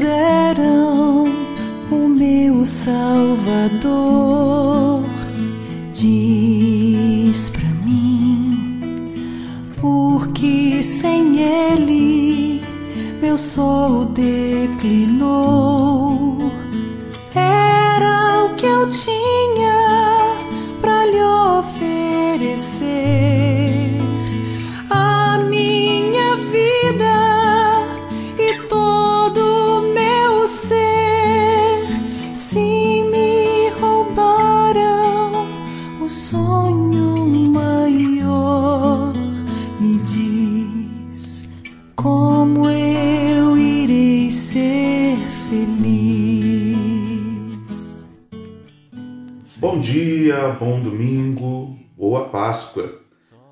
Eram o meu Salvador. Diz pra mim, porque sem Ele meu sol declinou. Feliz. Bom dia, bom domingo, boa Páscoa.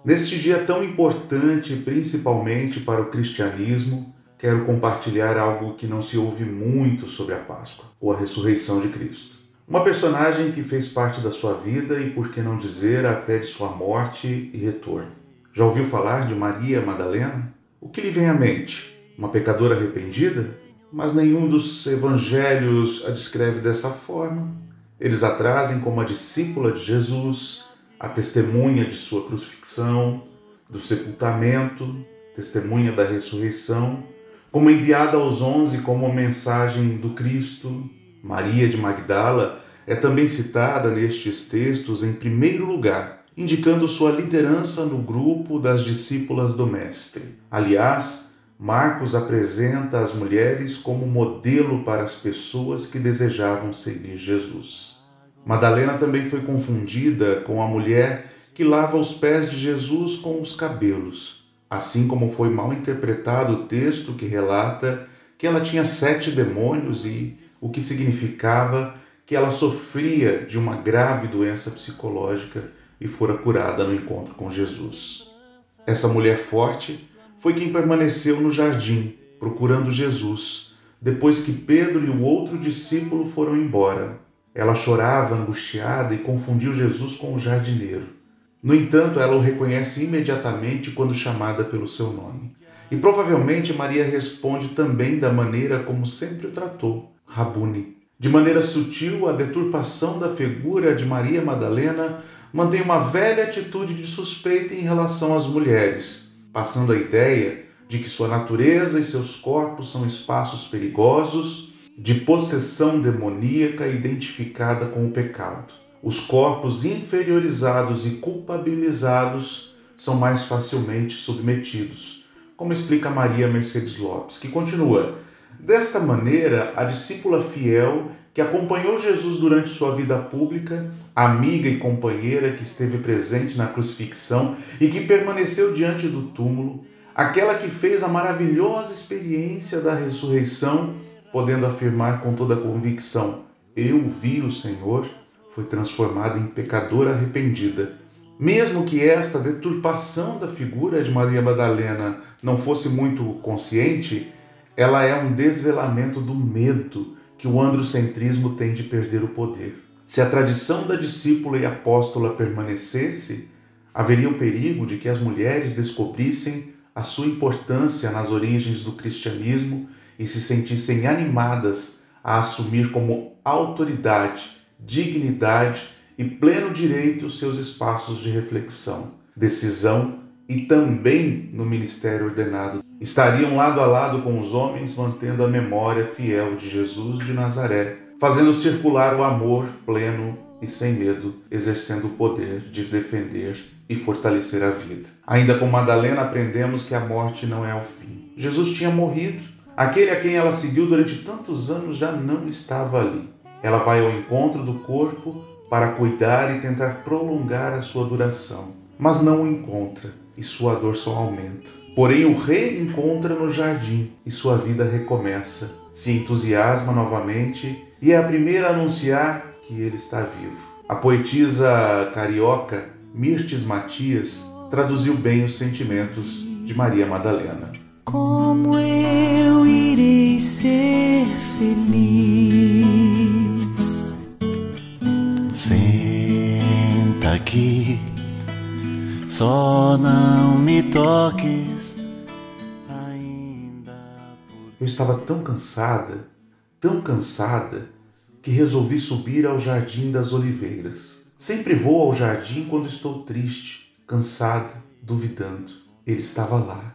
Neste dia tão importante, principalmente para o cristianismo, quero compartilhar algo que não se ouve muito sobre a Páscoa, ou a ressurreição de Cristo. Uma personagem que fez parte da sua vida e, por que não dizer, até de sua morte e retorno. Já ouviu falar de Maria Madalena? O que lhe vem à mente? Uma pecadora arrependida? Mas nenhum dos evangelhos a descreve dessa forma. Eles a trazem como a discípula de Jesus, a testemunha de sua crucifixão, do sepultamento, testemunha da ressurreição, como enviada aos onze como mensagem do Cristo. Maria de Magdala é também citada nestes textos em primeiro lugar, indicando sua liderança no grupo das discípulas do Mestre. Aliás, Marcos apresenta as mulheres como modelo para as pessoas que desejavam seguir Jesus. Madalena também foi confundida com a mulher que lava os pés de Jesus com os cabelos, assim como foi mal interpretado o texto que relata que ela tinha sete demônios e o que significava que ela sofria de uma grave doença psicológica e fora curada no encontro com Jesus. Essa mulher forte foi quem permaneceu no jardim, procurando Jesus, depois que Pedro e o outro discípulo foram embora. Ela chorava angustiada e confundiu Jesus com o jardineiro. No entanto, ela o reconhece imediatamente quando chamada pelo seu nome. E provavelmente Maria responde também da maneira como sempre o tratou, Rabuni. De maneira sutil, a deturpação da figura de Maria Madalena mantém uma velha atitude de suspeita em relação às mulheres, passando a ideia de que sua natureza e seus corpos são espaços perigosos de possessão demoníaca identificada com o pecado. Os corpos inferiorizados e culpabilizados são mais facilmente submetidos, como explica Maria Mercedes Lopes, que continua: Desta maneira, a discípula fiel que acompanhou Jesus durante sua vida pública, amiga e companheira que esteve presente na crucifixão e que permaneceu diante do túmulo, aquela que fez a maravilhosa experiência da ressurreição, podendo afirmar com toda convicção: Eu vi o Senhor, foi transformada em pecadora arrependida. Mesmo que esta deturpação da figura de Maria Madalena não fosse muito consciente, ela é um desvelamento do medo que o androcentrismo tem de perder o poder. Se a tradição da discípula e apóstola permanecesse, haveria o perigo de que as mulheres descobrissem a sua importância nas origens do cristianismo e se sentissem animadas a assumir como autoridade, dignidade e pleno direito seus espaços de reflexão, decisão e também no ministério ordenado. Estariam lado a lado com os homens, mantendo a memória fiel de Jesus de Nazaré, fazendo circular o amor pleno e sem medo, exercendo o poder de defender e fortalecer a vida. Ainda com Madalena aprendemos que a morte não é o fim. Jesus tinha morrido. Aquele a quem ela seguiu durante tantos anos já não estava ali. Ela vai ao encontro do corpo para cuidar e tentar prolongar a sua duração, mas não o encontra e sua dor só aumenta. Porém, o reencontra no jardim e sua vida recomeça. Se entusiasma novamente e é a primeira a anunciar que ele está vivo. A poetisa carioca Mirtes Matias traduziu bem os sentimentos de Maria Madalena. Como eu irei ser feliz? Senta aqui, só não me toques ainda. Eu estava tão cansada, tão cansada, que resolvi subir ao jardim das oliveiras. Sempre vou ao jardim quando estou triste, cansado, duvidando. Ele estava lá.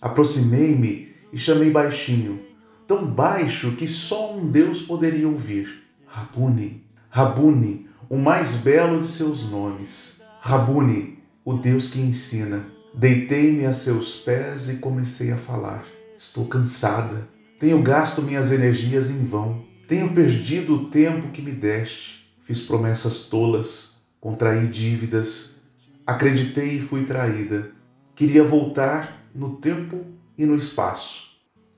Aproximei-me e chamei baixinho, tão baixo que só um Deus poderia ouvir. Rabuni, Rabuni, o mais belo de seus nomes. Rabuni, o Deus que ensina. Deitei-me a seus pés e comecei a falar. Estou cansada. Tenho gasto minhas energias em vão. Tenho perdido o tempo que me deste. Fiz promessas tolas, contraí dívidas, acreditei e fui traída. Queria voltar no tempo e no espaço.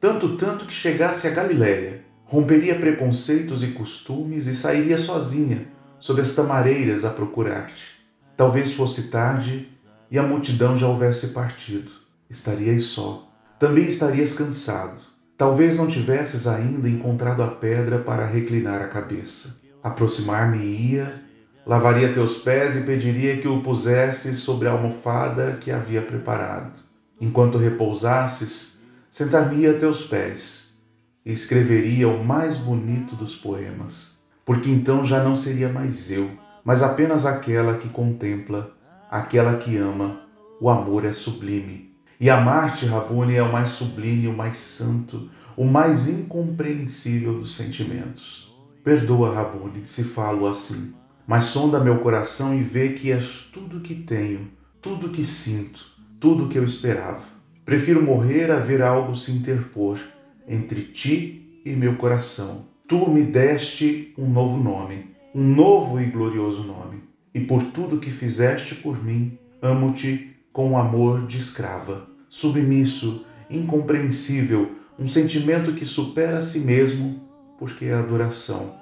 Tanto, tanto que chegasse a Galiléia, romperia preconceitos e costumes e sairia sozinha sob as tamareiras a procurar-te. Talvez fosse tarde e a multidão já houvesse partido. Estarias só. Também estarias cansado. Talvez não tivesses ainda encontrado a pedra para reclinar a cabeça. Aproximar-me-ia, lavaria teus pés e pediria que o pusesses sobre a almofada que havia preparado. Enquanto repousasses, sentar-me-ia a teus pés e escreveria o mais bonito dos poemas, porque então já não seria mais eu, mas apenas aquela que contempla, aquela que ama. O amor é sublime. E amar-te, Rabuni, é o mais sublime, o mais santo, o mais incompreensível dos sentimentos. Perdoa, Rabuni, se falo assim, mas sonda meu coração e vê que és tudo que tenho, tudo que sinto, tudo que eu esperava. Prefiro morrer a ver algo se interpor entre ti e meu coração. Tu me deste um novo nome, um novo e glorioso nome, e por tudo que fizeste por mim, amo-te com um amor de escrava, submisso, incompreensível, um sentimento que supera a si mesmo, porque é adoração,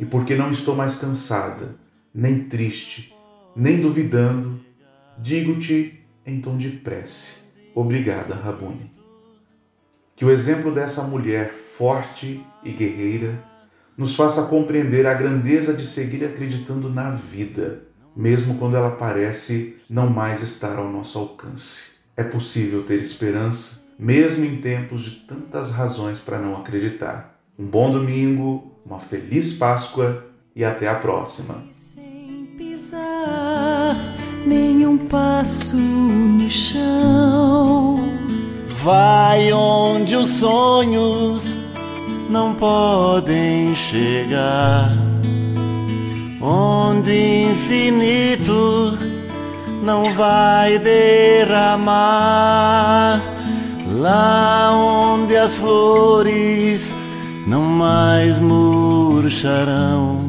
e porque não estou mais cansada, nem triste, nem duvidando, digo-te em tom de prece. Obrigada, Rabuni. Que o exemplo dessa mulher forte e guerreira nos faça compreender a grandeza de seguir acreditando na vida, mesmo quando ela parece não mais estar ao nosso alcance. É possível ter esperança, mesmo em tempos de tantas razões para não acreditar. Um bom domingo, uma feliz Páscoa e até a próxima. Nenhum passo no chão. Vai onde os sonhos não podem chegar, onde o infinito não vai derramar, lá onde as flores não mais murcharão.